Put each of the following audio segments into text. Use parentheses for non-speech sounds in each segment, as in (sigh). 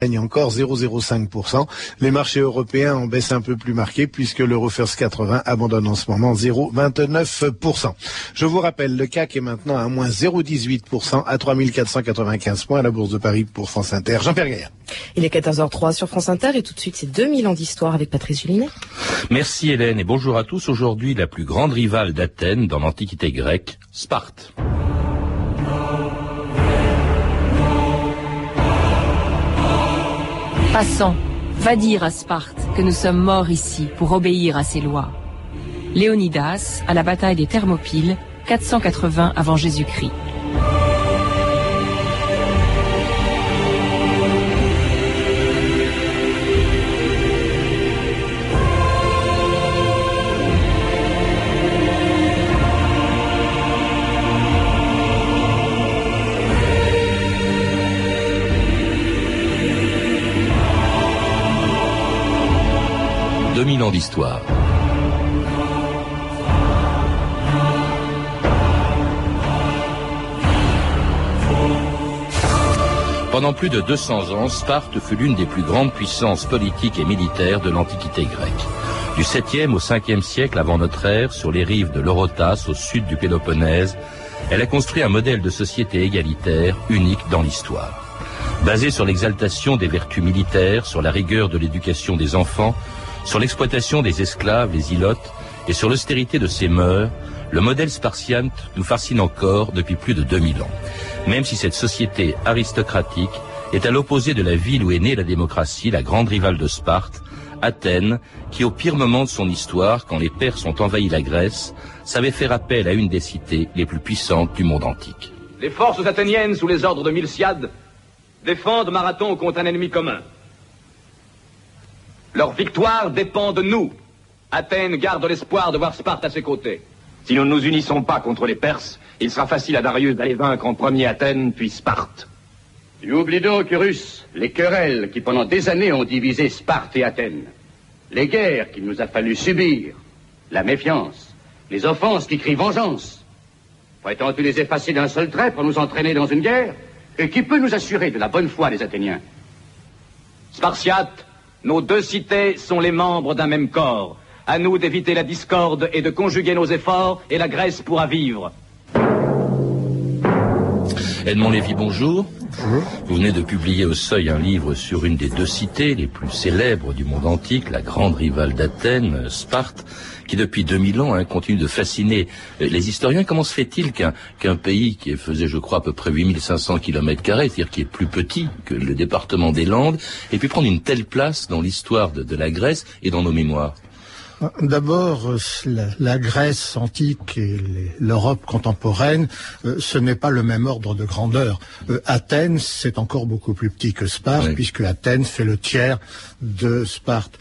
gagne encore 0,05%. Les marchés européens en baisse un peu plus marquée puisque l'Euro First 80 abandonne en ce moment 0,29%. Je vous rappelle, le CAC est maintenant à moins 0,18% à 3495 points à la Bourse de Paris pour France Inter. Jean-Pierre Gaillard. Il est 14h03 sur France Inter et tout de suite c'est 2000 ans d'histoire avec Patrice Julinet. Merci Hélène et bonjour à tous. Aujourd'hui, la plus grande rivale d'Athènes dans l'Antiquité grecque, Sparte. Passant, va dire à Sparte que nous sommes morts ici pour obéir à ses lois. Léonidas, à la bataille des Thermopyles, 480 avant Jésus-Christ. 2000 ans d'histoire. Pendant plus de 200 ans, Sparte fut l'une des plus grandes puissances politiques et militaires de l'Antiquité grecque. Du 7e au 5e siècle avant notre ère, sur les rives de l'Orotas au sud du Péloponnèse, elle a construit un modèle de société égalitaire unique dans l'histoire. Basé sur l'exaltation des vertus militaires, sur la rigueur de l'éducation des enfants, sur l'exploitation des esclaves, les ilotes, et sur l'austérité de ses mœurs, le modèle spartiate nous fascine encore depuis plus de 2000 ans. Même si cette société aristocratique est à l'opposé de la ville où est née la démocratie, la grande rivale de Sparte, Athènes, qui au pire moment de son histoire, quand les Perses ont envahi la Grèce, savait faire appel à une des cités les plus puissantes du monde antique. Les forces athéniennes, sous les ordres de Milciade, défendent Marathon contre un ennemi commun. Leur victoire dépend de nous. Athènes garde l'espoir de voir Sparte à ses côtés. Si nous ne nous unissons pas contre les Perses, il sera facile à Darius d'aller vaincre en premier Athènes, puis Sparte. Tu oublies donc, Urus, les querelles qui pendant des années ont divisé Sparte et Athènes. Les guerres qu'il nous a fallu subir, la méfiance, les offenses qui crient vengeance. Prétends-tu les effacer d'un seul trait pour nous entraîner dans une guerre Et qui peut nous assurer de la bonne foi des Athéniens? Spartiates, nos deux cités sont les membres d'un même corps. À nous d'éviter la discorde et de conjuguer nos efforts, et la Grèce pourra vivre. Edmond Lévy, bonjour. Vous venez de publier au Seuil un livre sur une des deux cités les plus célèbres du monde antique, la grande rivale d'Athènes, Sparte, qui depuis 2000 ans hein, continue de fasciner les historiens. Comment se fait-il qu'un pays qui faisait, je crois, à peu près 8500 km c'est-à-dire qui est plus petit que le département des Landes, ait pu prendre une telle place dans l'histoire de la Grèce et dans nos mémoires? D'abord, euh, la, Grèce antique et l'Europe contemporaine, euh, ce n'est pas le même ordre de grandeur. Euh, Athènes, c'est encore beaucoup plus petit que Sparte, puisque Athènes fait le tiers de Sparte.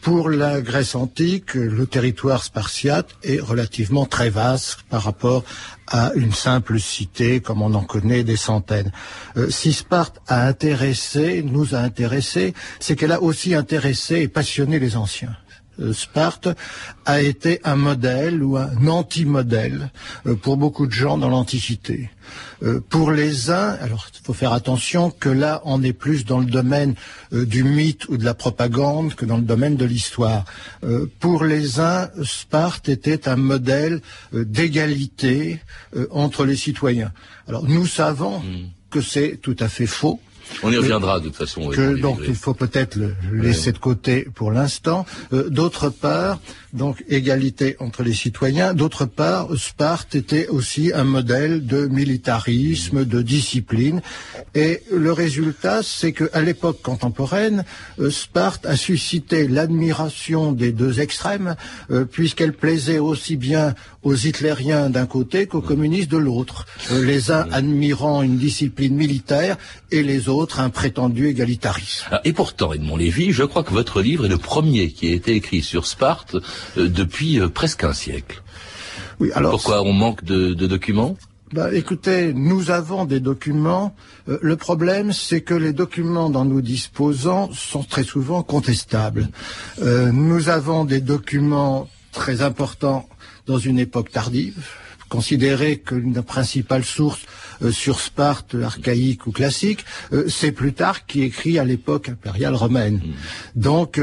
Pour la Grèce antique, le territoire spartiate est relativement très vaste par rapport à une simple cité comme on en connaît des centaines. si Sparte a intéressé, nous a intéressés, c'est qu'elle a aussi intéressé et passionné les anciens. Euh, Sparte a été un modèle ou un anti-modèle euh, pour beaucoup de gens dans l'Antiquité. Euh, pour les uns, alors il faut faire attention que là on est plus dans le domaine du mythe ou de la propagande que dans le domaine de l'histoire. pour les uns, Sparte était un modèle d'égalité entre les citoyens. Alors nous savons hmm. que c'est tout à fait faux. On y reviendra de toute façon. donc il faut peut-être le laisser de côté pour l'instant. Euh, d'autre part, donc égalité entre les citoyens. D'autre part, Sparte était aussi un modèle de militarisme, de discipline. Et le résultat, c'est qu'à l'époque contemporaine, euh, Sparte a suscité l'admiration des deux extrêmes, euh, puisqu'elle plaisait aussi bien aux hitlériens d'un côté qu'aux communistes de l'autre. les uns admirant une discipline militaire et les autres un prétendu égalitarisme. Ah, et pourtant, Edmond Lévy, je crois que votre livre est le premier qui a été écrit sur Sparte euh, depuis euh, presque un siècle. Oui, alors pourquoi on manque de, documents? Bah, écoutez, nous avons des documents. Euh, le problème, c'est que les documents dont nous disposons sont très souvent contestables. nous avons des documents très importants dans une époque tardive, considérer qu'une principale source sur Sparte archaïque ou classique, c'est Plutarque qui écrit à l'époque impériale romaine. Mmh. Donc,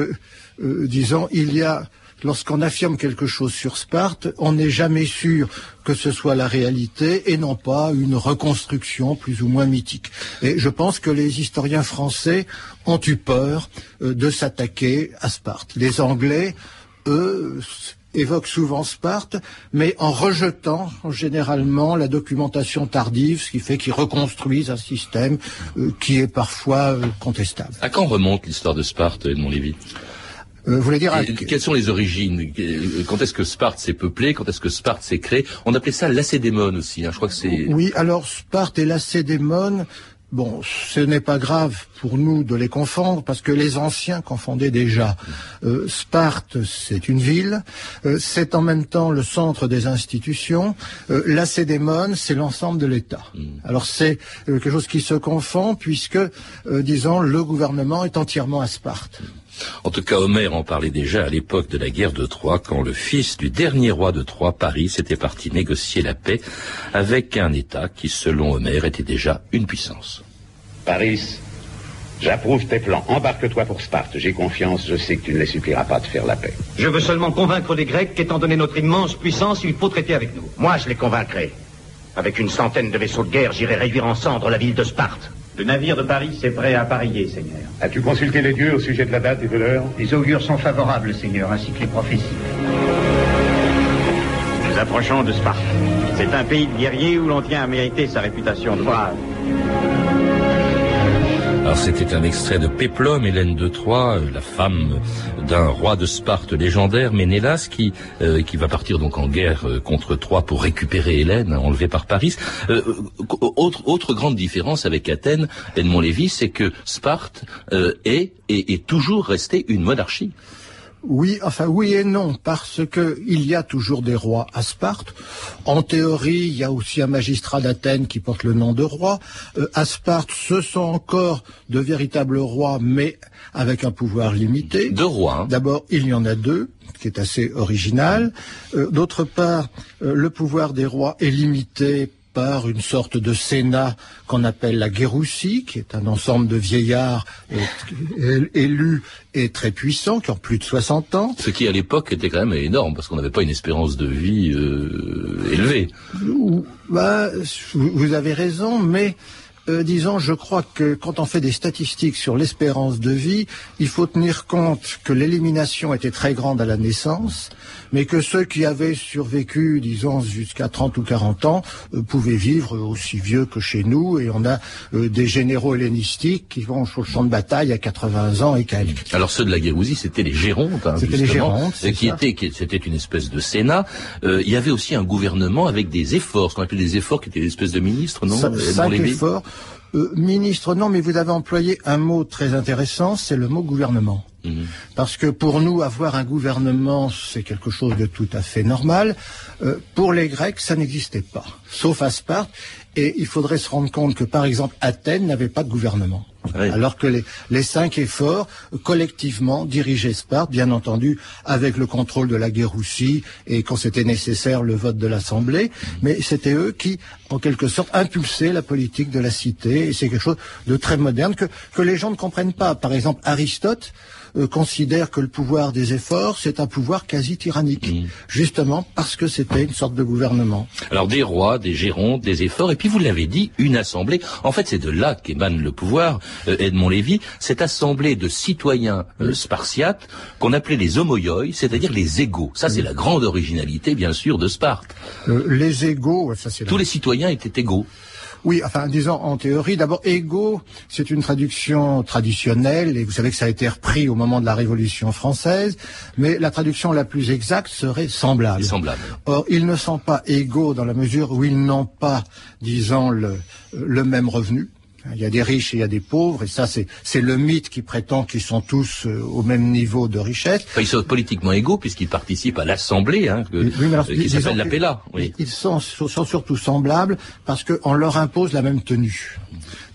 disons, il y a lorsqu'on affirme quelque chose sur Sparte, on n'est jamais sûr que ce soit la réalité et non pas une reconstruction plus ou moins mythique. Et je pense que les historiens français ont eu peur euh, de s'attaquer à Sparte. Les Anglais, eux, évoquent souvent Sparte, mais en rejetant généralement la documentation tardive, ce qui fait qu'ils reconstruisent un système euh, qui est parfois euh, contestable. À quand remonte l'histoire de Sparte, Edmond Lévy euh, vous dire Quelles sont les origines Quand est-ce que Sparte s'est peuplé Quand est-ce que Sparte s'est créé On appelait ça Lacédémone aussi. Hein. Je crois que c'est. Oui, alors Sparte et Lacédémone. Bon, ce n'est pas grave pour nous de les confondre parce que les anciens confondaient déjà. Euh, Sparte, c'est une ville, euh, c'est en même temps le centre des institutions. Euh, Lacédémone, c'est l'ensemble de l'État. Mm. Alors c'est quelque chose qui se confond puisque, disons, le gouvernement est entièrement à Sparte. En tout cas, Homère en parlait déjà à l'époque de la guerre de Troie, quand le fils du dernier roi de Troie, Paris, était parti négocier la paix avec un État qui, selon Homère, était déjà une puissance. Paris, j'approuve tes plans. Embarque-toi pour Sparte. J'ai confiance, je sais que tu ne les supplieras pas de faire la paix. Je veux seulement convaincre les Grecs qu'étant donné notre immense puissance, il faut traiter avec nous. Moi, je les convaincrai. Avec une centaine de vaisseaux de guerre, j'irai réduire en cendres la ville de Sparte. Le navire de Paris est prêt à parier, Seigneur. As-tu consulté les dieux au sujet de la date et de l'heure Les augures sont favorables, Seigneur, ainsi que les prophéties. Nous approchons de Sparte. C'est un pays de guerriers où l'on tient à mériter sa réputation de brave. Alors c'était un extrait de Péplum, Hélène de Troie, euh, la femme d'un roi de Sparte légendaire, Ménélas, qui euh, qui va partir donc en guerre euh, contre Troie pour récupérer Hélène, enlevée par Paris. autre autre grande différence avec Athènes, Edmond Lévy, c'est que Sparte est, est est toujours restée une monarchie. Oui, enfin oui et non, parce que il y a toujours des rois à Sparte. En théorie, il y a aussi un magistrat d'Athènes qui porte le nom de roi. Euh, à Sparte, ce sont encore de véritables rois, mais avec un pouvoir limité. Deux rois. Hein. D'abord, il y en a deux, qui est assez original. Euh, d'autre part, euh, le pouvoir des rois est limité une sorte de sénat qu'on appelle la Guéroussie, qui est un ensemble de vieillards élus et très puissants, qui ont plus de 60 ans. Ce qui à l'époque était quand même énorme, parce qu'on n'avait pas une espérance de vie euh, élevée. Bah, vous avez raison, mais euh, disons, je crois que quand on fait des statistiques sur l'espérance de vie, il faut tenir compte que l'élimination était très grande à la naissance, mais que ceux qui avaient survécu, disons, jusqu'à 30 ou 40 ans, euh, pouvaient vivre aussi vieux que chez nous, et on a euh, des généraux hellénistiques qui vont sur le champ de bataille à 80 ans et quelques. Alors ceux de la Guérousie, c'était les Gérontes, hein, c'était les Gérontes, qui était, qui, c'était une espèce de Sénat. il y avait aussi un gouvernement avec des efforts, ce qu'on appelait des efforts, qui étaient des espèces de ministres, non Cinq efforts. Euh, ministre, non, mais vous avez employé un mot très intéressant, c'est le mot gouvernement. Mhm. Parce que pour nous, avoir un gouvernement, c'est quelque chose de tout à fait normal. Euh, pour les Grecs, ça n'existait pas, sauf à Sparte. Et il faudrait se rendre compte que, par exemple, Athènes n'avait pas de gouvernement. Alors que les, cinq efforts, collectivement, dirigeaient Sparte, bien entendu, avec le contrôle de la Guéroussie et quand c'était nécessaire, le vote de l'Assemblée. Mais c'était eux qui, en quelque sorte, impulsaient la politique de la cité. Et c'est quelque chose de très moderne que les gens ne comprennent pas. Par exemple, Aristote, euh, considère que le pouvoir des efforts, c'est un pouvoir quasi tyrannique, justement parce que c'était une sorte de gouvernement. Alors des rois, des gérontes, des efforts, et puis vous l'avez dit, une assemblée. En fait, c'est de là qu'émane le pouvoir, euh, Edmond Lévy, cette assemblée de citoyens euh, spartiates qu'on appelait les homoioi, c'est-à-dire les égaux. Ça, c'est la grande originalité, bien sûr, de Sparte. les égaux, ça c'est... Tous les citoyens étaient égaux. Oui, enfin, disons en théorie, d'abord, ego, c'est une traduction traditionnelle, et vous savez que ça a été repris au moment de la Révolution française, mais la traduction la plus exacte serait semblable. Semblable. Or, ils ne sont pas égaux dans la mesure où ils n'ont pas, disons, le, le même revenu. Il y a des riches et il y a des pauvres, et ça, c'est le mythe qui prétend qu'ils sont tous euh, au même niveau de richesse. ils sont politiquement égaux puisqu'ils participent à l'Assemblée, hein, qui s'appelle la Oui. Ils sont, sont, surtout semblables parce qu'on leur impose la même tenue.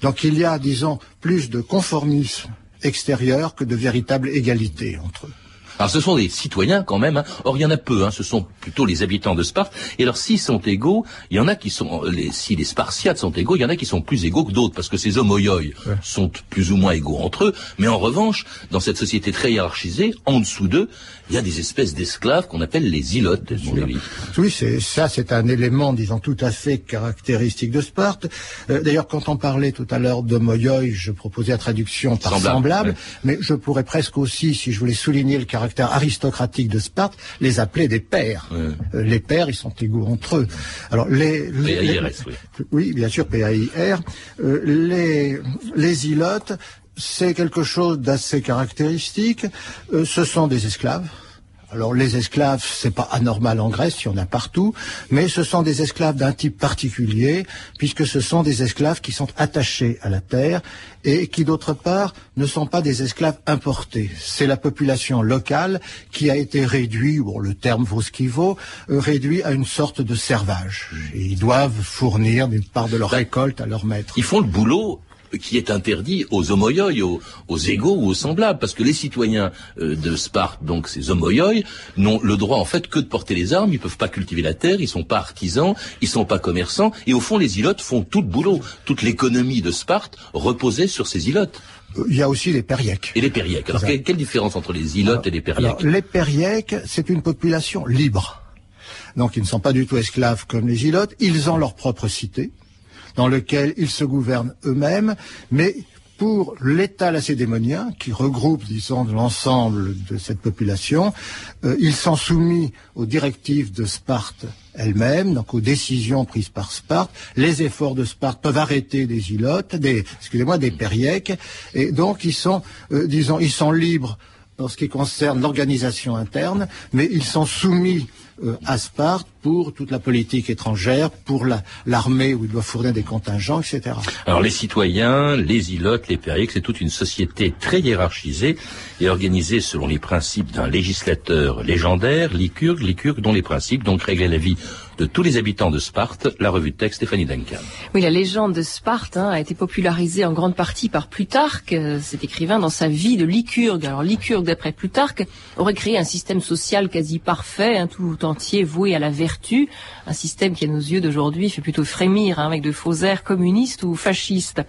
Donc il y a, disons, plus de conformisme extérieur que de véritable égalité entre eux. Alors ce sont des citoyens quand même. Hein. Or il y en a peu. Hein. Ce sont plutôt les habitants de Sparte. Et alors s'ils sont égaux, il y en a qui sont. Les, si les Spartiates sont égaux, il y en a qui sont plus égaux que d'autres parce que ces homoioi sont plus ou moins égaux entre eux. Mais en revanche, dans cette société très hiérarchisée, en dessous d'eux, il y a des espèces d'esclaves qu'on appelle les ilotes. Oui, c'est ça, c'est un élément, disons, tout à fait caractéristique de Sparte. Euh, d'ailleurs, quand on parlait tout à l'heure d'homoioi, je proposais la traduction par semblable, mais je pourrais presque aussi, si je voulais souligner le caractère aristocratique de Sparte, les appeler des pères. Euh, les pères, ils sont égaux entre eux. Alors les, les, oui. bien sûr, PAIR. Euh, les les ilotes, c'est quelque chose d'assez caractéristique. Euh, ce sont des esclaves. Alors les esclaves, c'est pas anormal en Grèce, il y en a partout, mais ce sont des esclaves d'un type particulier, puisque ce sont des esclaves qui sont attachés à la terre et qui d'autre part ne sont pas des esclaves importés. C'est la population locale qui a été réduite, bon le terme vaut ce qu'il vaut, euh, réduit à une sorte de servage. Et ils doivent fournir une part de leur récolte à leur maître. Ils font le boulot qui est interdit aux homoioi, aux, égaux ou aux semblables, parce que les citoyens euh, de Sparte, donc ces homoioi, n'ont le droit en fait que de porter les armes, ils peuvent pas cultiver la terre, ils sont pas artisans, ils sont pas commerçants, et au fond les ilotes font tout le boulot. Toute l'économie de Sparte reposait sur ces ilotes. Euh, il y a aussi les périèques. Et les périèques. Alors, quelle, différence entre les ilotes et les périèques Les périèques, c'est une population libre. Donc, ils ne sont pas du tout esclaves comme les ilotes. Ils ont leur propre cité dans lequel ils se gouvernent eux-mêmes, mais pour l'État lacédémonien, qui regroupe, disons, l'ensemble de cette population, euh, ils sont soumis aux directives de Sparte elle-même, donc aux décisions prises par Sparte. Les efforts de Sparte peuvent arrêter des ilotes, des, excusez-moi, des périèques, et donc ils sont, euh, disons, ils sont libres en ce qui concerne l'organisation interne, mais ils sont soumis euh, à Sparte pour toute la politique étrangère, pour l'armée où il doit fournir des contingents, etc. Alors les citoyens, les ilotes, les périques, c'est toute une société très hiérarchisée et organisée selon les principes d'un législateur légendaire, Lycurgue, Lycurgue dont les principes donc réglaient la vie de tous les habitants de Sparte, la revue de texte Stéphanie Duncan. Oui, la légende de Sparte hein, a été popularisée en grande partie par Plutarque, euh, cet écrivain dans sa vie de Lycurgue. Alors Lycurgue, d'après Plutarque, aurait créé un système social quasi parfait, hein, tout entier voué à la vertu, un système qui à nos yeux d'aujourd'hui fait plutôt frémir hein, avec de faux airs communistes ou fascistes.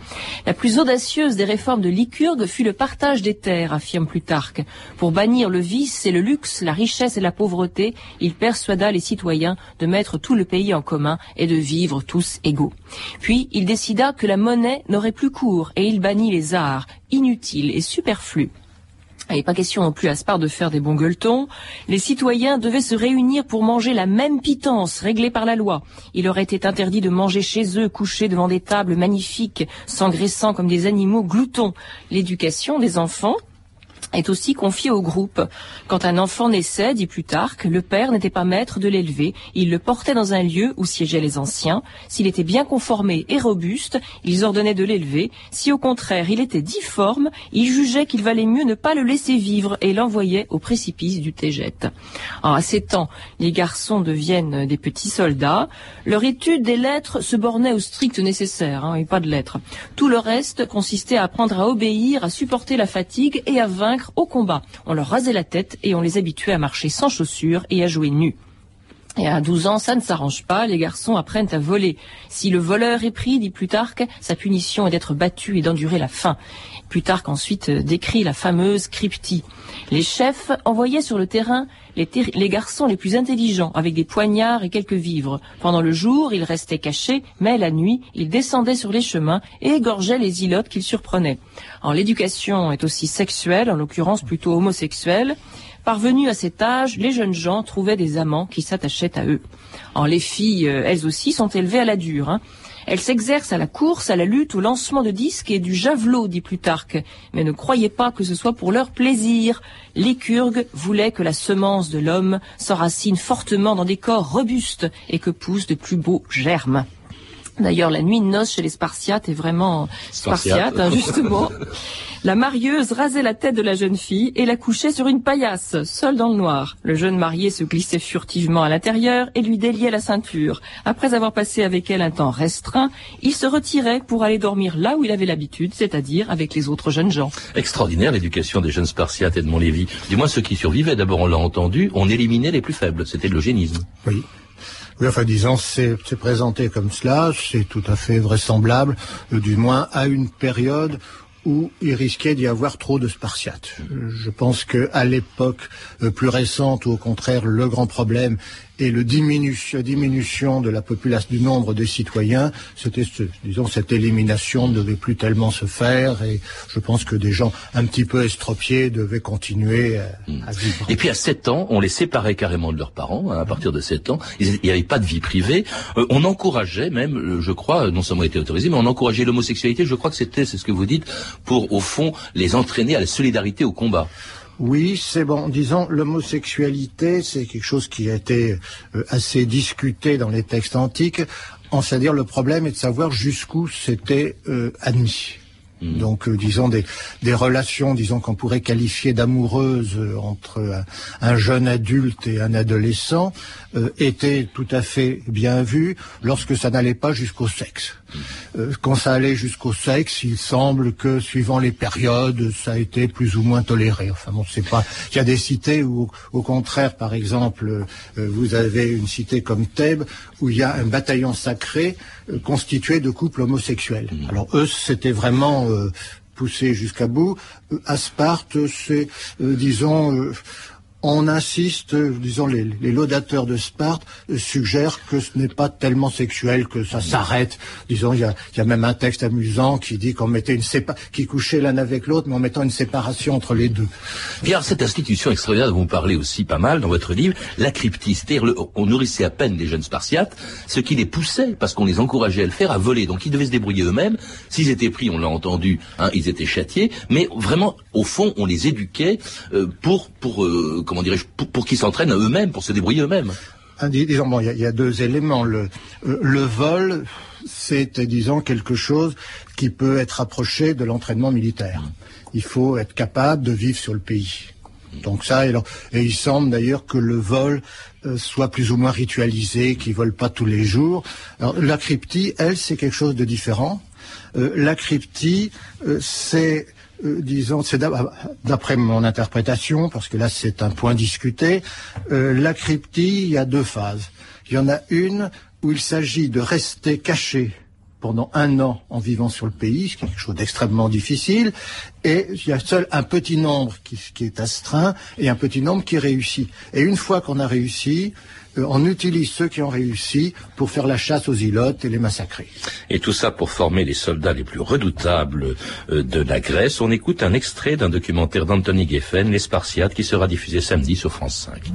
La plus audacieuse des réformes de Lycurgue fut le partage des terres, affirme Plutarque. Pour bannir le vice et le luxe, la richesse et la pauvreté, il persuada les citoyens de mettre tout le pays en commun et de vivre tous égaux. Puis il décida que la monnaie n'aurait plus cours et il bannit les arts, inutiles et superflus. N'est pas question non plus à Sparte de faire des bons gueuletons. Les citoyens devaient se réunir pour manger la même pitance réglée par la loi. Il leur était interdit de manger chez eux, couchés devant des tables magnifiques, s'engraissant comme des animaux gloutons. L'éducation des enfants est aussi confié au groupe. Quand un enfant naissait, dit Plutarque, le père n'était pas maître de l'élever, il le portait dans un lieu où siégeaient les anciens. S'il était bien conformé et robuste, ils ordonnaient de l'élever. Si au contraire il était difforme, ils jugeaient qu'il valait mieux ne pas le laisser vivre et l'envoyaient au précipice du Tégète. à sept ans, les garçons deviennent des petits soldats. Leur étude des lettres se bornait au strict nécessaire, hein, et pas de lettres. Tout le reste consistait à apprendre à obéir, à supporter la fatigue et à vaincre au combat. On leur rasait la tête et on les habituait à marcher sans chaussures et à jouer nus. Et à 12 ans, ça ne s'arrange pas, les garçons apprennent à voler. Si le voleur est pris, dit Plutarque, sa punition est d'être battu et d'endurer la faim. Plutarque ensuite euh, décrit la fameuse cryptie. Les chefs envoyaient sur le terrain les, garçons les plus intelligents avec des poignards et quelques vivres. Pendant le jour, ils restaient cachés, mais la nuit, ils descendaient sur les chemins et égorgeaient les ilotes qu'ils surprenaient. l'éducation est aussi sexuelle, en l'occurrence plutôt homosexuelle. Parvenus à cet âge, les jeunes gens trouvaient des amants qui s'attachaient à eux. En les filles, euh, elles aussi, sont élevées à la dure. Hein. Elles s'exercent à la course, à la lutte, au lancement de disques et du javelot, dit Plutarque. Mais ne croyez pas que ce soit pour leur plaisir. Lycurgue voulait que la semence de l'homme s'enracine fortement dans des corps robustes et que poussent de plus beaux germes. D'ailleurs, la nuit de noces chez les Spartiates est vraiment spartiate, hein, justement. (laughs) La marieuse rasait la tête de la jeune fille et la couchait sur une paillasse, seule dans le noir. Le jeune marié se glissait furtivement à l'intérieur et lui déliait la ceinture. Après avoir passé avec elle un temps restreint, il se retirait pour aller dormir là où il avait l'habitude, c'est-à-dire avec les autres jeunes gens. Extraordinaire l'éducation des jeunes Spartiates et de Montlévis. Du moins ceux qui survivaient. D'abord, on l'a entendu, on éliminait les plus faibles. C'était l'eugénisme. Oui. Oui, enfin, disons, c'est présenté comme cela, c'est tout à fait vraisemblable, euh, du moins à une période où il risquait d'y avoir trop de Spartiates. Je pense que à l'époque euh, plus récente, au contraire, le grand problème et le diminution, diminution de la population, du nombre des citoyens, c'était, disons, cette élimination ne devait plus tellement se faire et je pense que des gens un petit peu estropiés devaient continuer à, à vivre. Et puis à 7 ans, on les séparait carrément de leurs parents. hein, à partir de 7 ans, il n'y avait pas de vie privée. Euh, on encourageait même, euh, je crois, non seulement était autorisé, mais on encourageait l'homosexualité. Je crois que c'était, c'est ce que vous dites, pour au fond les entraîner à la solidarité au combat. Oui, c'est bon. Disons, l'homosexualité, c'est quelque chose qui a été euh, assez discuté dans les textes antiques. En c'est-à-dire, le problème est de savoir jusqu'où c'était euh, admis. Donc, euh, disons des, des relations, disons qu'on pourrait qualifier d'amoureuses euh, entre un, un jeune adulte et un adolescent, euh, étaient tout à fait bien vues lorsque ça n'allait pas jusqu'au sexe. Euh, quand ça allait jusqu'au sexe, il semble que suivant les périodes, ça a été plus ou moins toléré. Enfin bon, c'est pas. Il y a des cités où, au contraire, par exemple, euh, vous avez une cité comme Thèbes où il y a un bataillon sacré euh, constitué de couples homosexuels. Alors eux, c'était vraiment poussé jusqu'à bout. À Sparte, c'est, disons. On insiste, euh, disons, les, les laudateurs de Sparte euh, suggèrent que ce n'est pas tellement sexuel, que ça s'arrête. Disons, il y a, même un texte amusant qui dit qu'on mettait une qui couchait l'un avec l'autre, mais en mettant une séparation entre les deux. Alors, cette institution extraordinaire dont vous parlez aussi pas mal dans votre livre, la cryptie, c'est-à-dire on nourrissait à peine les jeunes Spartiates, ce qui les poussait, parce qu'on les encourageait à le faire, à voler. Donc ils devaient se débrouiller eux-mêmes. S'ils étaient pris, on l'a entendu, hein, ils étaient châtiés. Mais vraiment, au fond, on les éduquait euh, pour, pour euh, pour, qu'ils s'entraînent à eux-mêmes, pour se débrouiller eux-mêmes. Ah, dis- Disons, bon, il y, a- deux éléments. Le, vol, c'est, disons, quelque chose qui peut être approché de l'entraînement militaire. Il faut être capable de vivre sur le pays. Donc ça, et, alors- et il semble d'ailleurs que le vol euh, soit plus ou moins ritualisé, qu'il vole pas tous les jours. Alors, la cryptie, elle, c'est quelque chose de différent. Euh, la cryptie, euh, c'est euh, d'ab- d'après mon interprétation, parce que là c'est un point discuté, euh, la cryptie, il y a deux phases. Il y en a une où il s'agit de rester caché pendant un an en vivant sur le pays, ce qui est quelque chose d'extrêmement difficile, et il y a seul un petit nombre qui, est astreint et un petit nombre qui réussit. Et une fois qu'on a réussi, euh, on utilise ceux qui ont réussi pour faire la chasse aux ilotes et les massacrer. Et tout ça pour former les soldats les plus redoutables euh, de la Grèce. On écoute un extrait d'un documentaire d'Anthony Geffen, Les Spartiates, qui sera diffusé samedi sur France 5.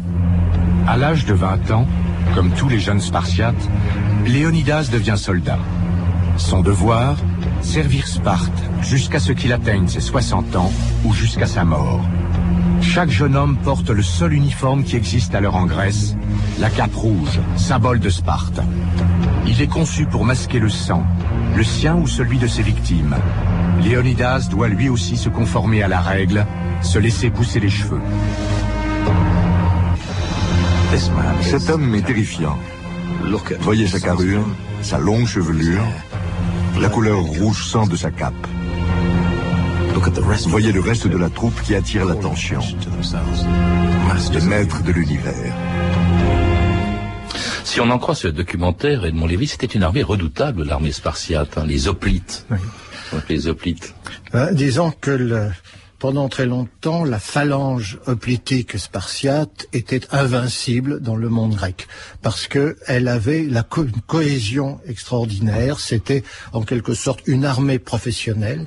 À l'âge de 20 ans, comme tous les jeunes Spartiates, Léonidas devient soldat. Son devoir Servir Sparte jusqu'à ce qu'il atteigne ses 60 ans ou jusqu'à sa mort. Chaque jeune homme porte le seul uniforme qui existe alors en Grèce, la cape rouge, symbole de Sparte. Il est conçu pour masquer le sang, le sien ou celui de ses victimes. Léonidas doit lui aussi se conformer à la règle, se laisser pousser les cheveux. Cet homme est terrifiant. Voyez sa carrure, sa longue chevelure, la couleur rouge sang de sa cape. Voyez le reste de la troupe qui attire l'attention. Le maître de l'univers. Si on en croit ce documentaire, Edmond Lévy, c'était une armée redoutable, l'armée spartiate, hein, les hoplites. Donc, les hoplites. Euh, disons que le- pendant très longtemps, la phalange hoplitique spartiate était invincible dans le monde grec parce que elle avait la co- une cohésion extraordinaire. C'était en quelque sorte une armée professionnelle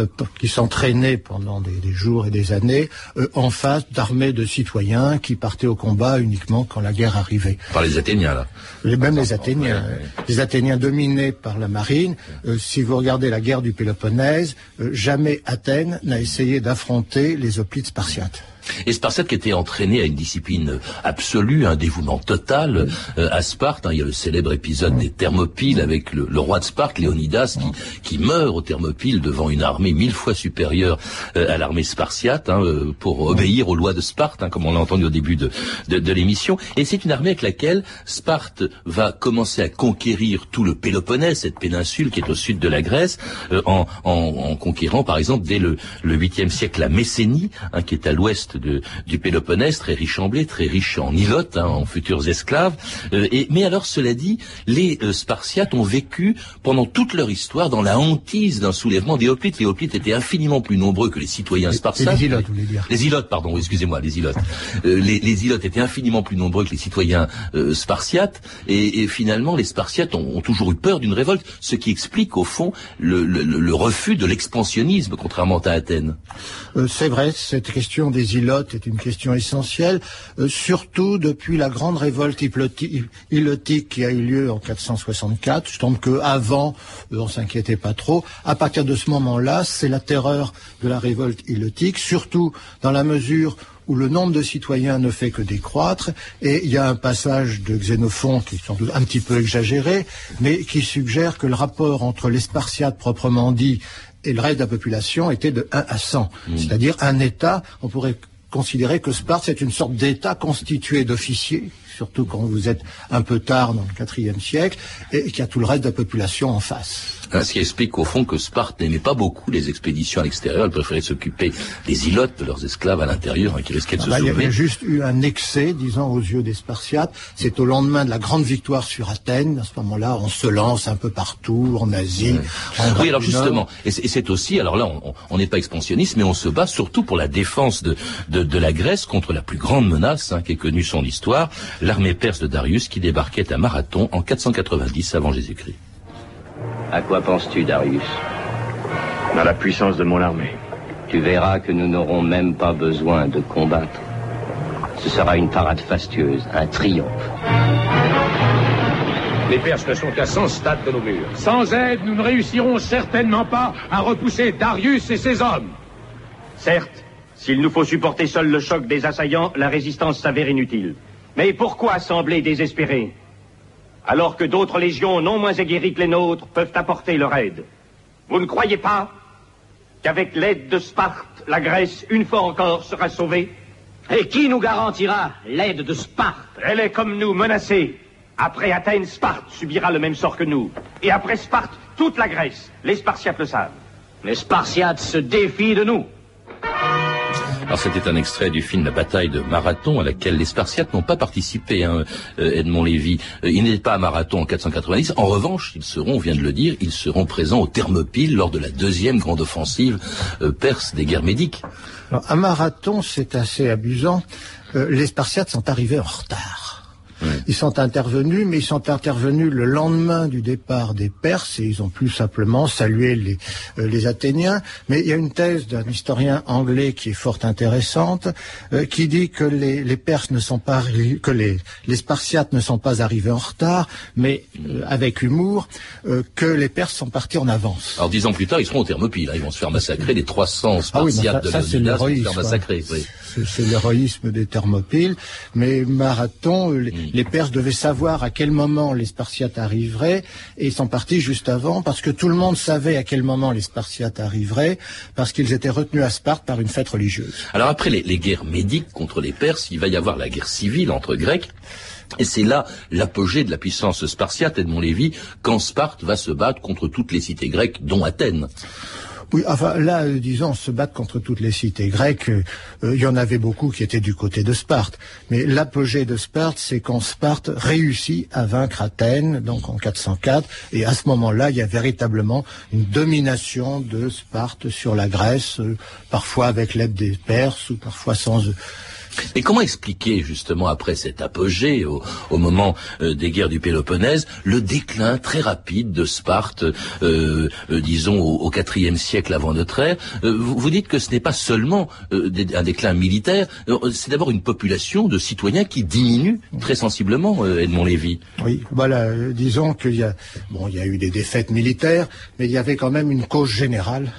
euh, qui s'entraînait pendant des, des jours et des années euh, en face d'armées de citoyens qui partaient au combat uniquement quand la guerre arrivait. Par les Athéniens, là. Les, même les Athéniens. Les Athéniens dominés par la marine. Euh, si vous regardez la guerre du Péloponnèse, jamais Athènes n'a essayé d'affronter les hoplites spartiates. Et Spartiate qui était entraîné à une discipline absolue, un dévouement total euh, à Sparte. Hein. il y a le célèbre épisode des Thermopyles avec le, roi de Sparte, Léonidas, qui, qui meurt aux Thermopyles devant une armée mille fois supérieure euh, à l'armée spartiate hein, euh, pour obéir aux lois de Sparte, hein, comme on l'a entendu au début de, de, l'émission. Et c'est une armée avec laquelle Sparte va commencer à conquérir tout le Péloponnèse, cette péninsule qui est au sud de la Grèce, en, en, conquérant par exemple dès le, le 8e siècle la Messénie, qui est à l'ouest du Péloponnèse, très riche en blé, très riche en ilotes, hein, en futurs esclaves. Euh, et, mais alors, cela dit, les euh, Spartiates ont vécu pendant toute leur histoire dans la hantise d'un soulèvement des hoplites. Les hoplites étaient infiniment plus nombreux que les citoyens spartiates. les ilotes, vous voulez dire Les ilotes, pardon, excusez-moi, les ilotes. Euh, les, les, ilotes étaient infiniment plus nombreux que les citoyens spartiates. Et, finalement, les Spartiates ont, toujours eu peur d'une révolte, ce qui explique au fond le, le refus de l'expansionnisme, contrairement à Athènes. C'est vrai, cette question des ilotes est une question essentielle, euh, surtout depuis la grande révolte ilotique qui a eu lieu en 464. Je tombe que avant, euh, on s'inquiétait pas trop. À partir de ce moment-là, c'est la terreur de la révolte ilotique, surtout dans la mesure où le nombre de citoyens ne fait que décroître, et il y a un passage de Xénophon qui est sans doute un petit peu exagéré, mais qui suggère que le rapport entre les Spartiates proprement dit et le reste de la population était de 1 à 100. Mmh. C'est-à-dire un État, on pourrait considérer que Sparte, c'est une sorte d'État constitué d'officiers, surtout quand vous êtes un peu tard dans le IVe siècle, et qu'il y a tout le reste de la population en face. Ce qui explique au fond que Sparte n'aimait pas beaucoup les expéditions à l'extérieur. Elle préférait s'occuper des ilotes de leurs esclaves à l'intérieur hein, qui risquaient de se ah bah, sauver. Il y a juste eu un excès, disons, aux yeux des Spartiates. C'est au lendemain de la grande victoire sur Athènes. À ce moment-là, on se lance un peu partout, en Asie. oui, alors justement, et c'est aussi, alors là, on n'est pas expansionniste, mais on se bat surtout pour la défense de, de, la Grèce contre la plus grande menace hein, qui est connue son histoire, l'armée perse de Darius qui débarquait à Marathon en 490 avant Jésus-Christ. À quoi penses-tu, Darius À la puissance de mon armée. Tu verras que nous n'aurons même pas besoin de combattre. Ce sera une parade fastueuse, un triomphe. Les Perses ne sont qu'à 100 stades de nos murs. Sans aide, nous ne réussirons certainement pas à repousser Darius et ses hommes. Certes, s'il nous faut supporter seul le choc des assaillants, la résistance s'avère inutile. Mais pourquoi sembler désespéré? Alors que d'autres légions non moins aguerries que les nôtres peuvent apporter leur aide. Vous ne croyez pas qu'avec l'aide de Sparte, la Grèce, une fois encore, sera sauvée? Et qui nous garantira l'aide de Sparte? Elle est comme nous, menacée. Après Athènes, Sparte subira le même sort que nous. Et après Sparte, toute la Grèce. Les Spartiates le savent. Les Spartiates se défient de nous. Alors c'était un extrait du film La bataille de Marathon à laquelle les Spartiates n'ont pas participé, hein, euh, Edmond Lévy. Euh, ils n'étaient pas à Marathon en 490. En revanche, ils seront, on vient de le dire, ils seront présents au Thermopyle lors de la deuxième grande offensive euh, perse des guerres médiques. Alors, à Marathon, c'est assez abusant. les Spartiates sont arrivés en retard. Ils sont intervenus, mais ils sont intervenus le lendemain du départ des Perses et ils ont plus simplement salué les, euh, les Athéniens. Mais il y a une thèse d'un historien anglais qui est fort intéressante, euh, qui dit que les, les, Perses ne sont pas que les, les Spartiates ne sont pas arrivés en retard, mais euh, avec humour, que les Perses sont partis en avance. Alors dix ans plus tard, ils seront au Thermopyle. Hein. ils vont se faire massacrer. Les 300 Spartiates ah oui, ça, de vont se faire massacrer. C'est l'héroïsme des Thermopyles. Mais Marathon, hmm. Les, Perses devaient savoir à quel moment les Spartiates arriveraient, et ils sont partis juste avant, parce que tout le monde savait à quel moment les Spartiates arriveraient, parce qu'ils étaient retenus à Sparte par une fête religieuse. Alors après les, guerres médiques contre les Perses, il va y avoir la guerre civile entre Grecs. Et c'est là l'apogée de la puissance spartiate, Edmond Lévy, quand Sparte va se battre contre toutes les cités grecques, dont Athènes. Oui, enfin là, euh, disons, se battre contre toutes les cités grecques, euh, euh, il y en avait beaucoup qui étaient du côté de Sparte. Mais l'apogée de Sparte, c'est quand Sparte réussit à vaincre Athènes, donc en 404, et à ce moment-là, il y a véritablement une domination de Sparte sur la Grèce, parfois avec l'aide des Perses ou parfois sans eux. Mais comment expliquer justement après cet apogée au, moment euh, des guerres du Péloponnèse le déclin très rapide de Sparte, euh, euh, disons au, IVe siècle avant notre ère? Vous, dites que ce n'est pas seulement un déclin militaire, c'est d'abord une population de citoyens qui diminue très sensiblement, Edmond Lévy. Oui, voilà, disons qu'il y a bon, il y a eu des défaites militaires, mais il y avait quand même une cause générale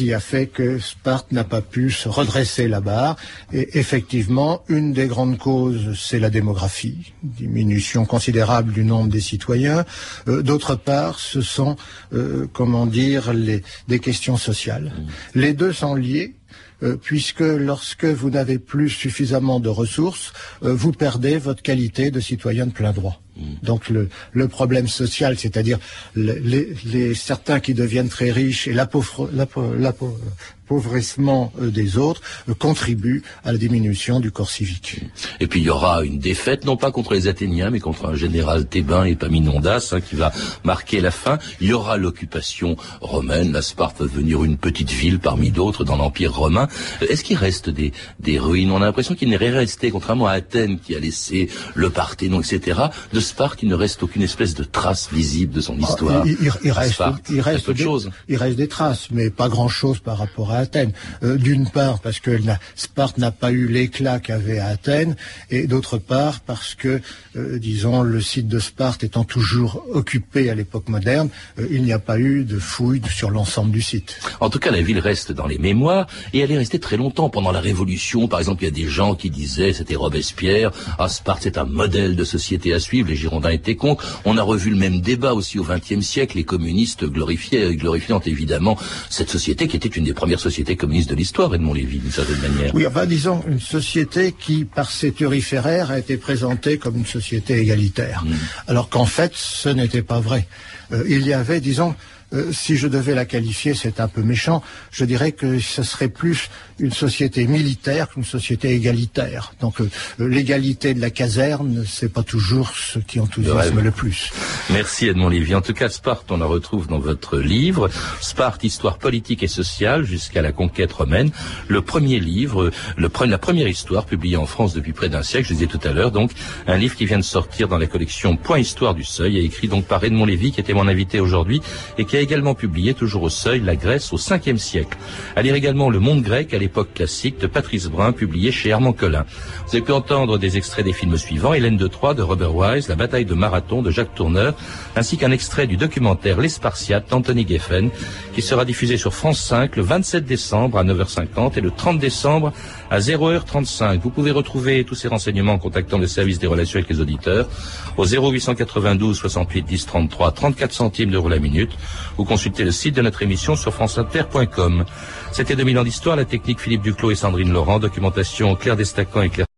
qui a fait que Sparte n'a pas pu se redresser la barre. Et effectivement, une des grandes causes, c'est la démographie, diminution considérable du nombre des citoyens. Euh, d'autre part, ce sont, euh, comment dire, les, des questions sociales. Mmh. Les deux sont liés euh, puisque lorsque vous n'avez plus suffisamment de ressources, euh, vous perdez votre qualité de citoyen de plein droit. Mm. Donc le, le, problème social, c'est-à-dire les, les, certains qui deviennent très riches et l'appauvrissement euh, des autres euh, contribue à la diminution du corps civique. Et puis il y aura une défaite, non pas contre les Athéniens, mais contre un général thébain et Paminondas, hein, qui va marquer la fin. Il y aura l'occupation romaine. La Sparte va devenir une petite ville parmi d'autres dans l'Empire romain. Euh, est-ce qu'il reste des, des ruines? On a l'impression qu'il n'est resté, contrairement à Athènes qui a laissé le Parthénon, etc., de Sparte, il ne reste aucune espèce de trace visible de son ah, histoire. il, reste, il reste des, choses. Il reste des traces, mais pas grand-chose par rapport à Athènes. Euh, d'une part, parce que Sparte n'a pas eu l'éclat qu'avait Athènes, et d'autre part, parce que, euh, disons, le site de Sparte étant toujours occupé à l'époque moderne, euh, il n'y a pas eu de fouilles sur l'ensemble du site. En tout cas, la ville reste dans les mémoires, et elle est restée très longtemps. Pendant la Révolution, par exemple, il y a des gens qui disaient, c'était Robespierre, ah, Sparte c'est un modèle de société à suivre, les Girondins étaient contre. On a revu le même débat aussi au XXe siècle, les communistes glorifiaient, glorifiant évidemment cette société qui était une des premières sociétés communistes de l'histoire, Edmond Lévy, d'une certaine manière. Oui, enfin, disons, une société qui, par ses turiféraires, a été présentée comme une société égalitaire. Hmm. Alors qu'en fait, ce n'était pas vrai. Euh, il y avait, disons, euh, si je devais la qualifier, c'est un peu méchant, je dirais que ce serait plus une société militaire qu'une société égalitaire. Donc euh, l'égalité de la caserne, c'est pas toujours ce qui enthousiasme le plus. Merci Edmond Lévy. En tout cas, Sparte, on la retrouve dans votre livre, Sparte, histoire politique et sociale jusqu'à la conquête romaine. Le premier livre, le, la première histoire publiée en France depuis près d'un siècle, je disais tout à l'heure, donc un livre qui vient de sortir dans la collection Point Histoire du Seuil, et écrit donc par Edmond Lévy, qui était mon invité aujourd'hui, et qui a également publié, toujours au seuil, la Grèce au 5e siècle. À lire également Le Monde grec à l'époque classique de Patrice Brun, publié chez Armand Collin. Vous avez pu entendre des extraits des films suivants, Hélène de Troyes de Robert Wise, La bataille de Marathon de Jacques Tourneur, ainsi qu'un extrait du documentaire Les Spartiates d'Anthony Geffen, qui sera diffusé sur France 5 le 27 décembre à 9h50 et le 30 décembre à 0h35. Vous pouvez retrouver tous ces renseignements en contactant le service des relations avec les auditeurs au 0892 68 10 33 34 centimes d'euros la minute ou consultez le site de notre émission sur franceinter.com. C'était 2000 ans d'histoire, la technique Philippe Duclos et Sandrine Laurent, documentation Claire Destacan et Claire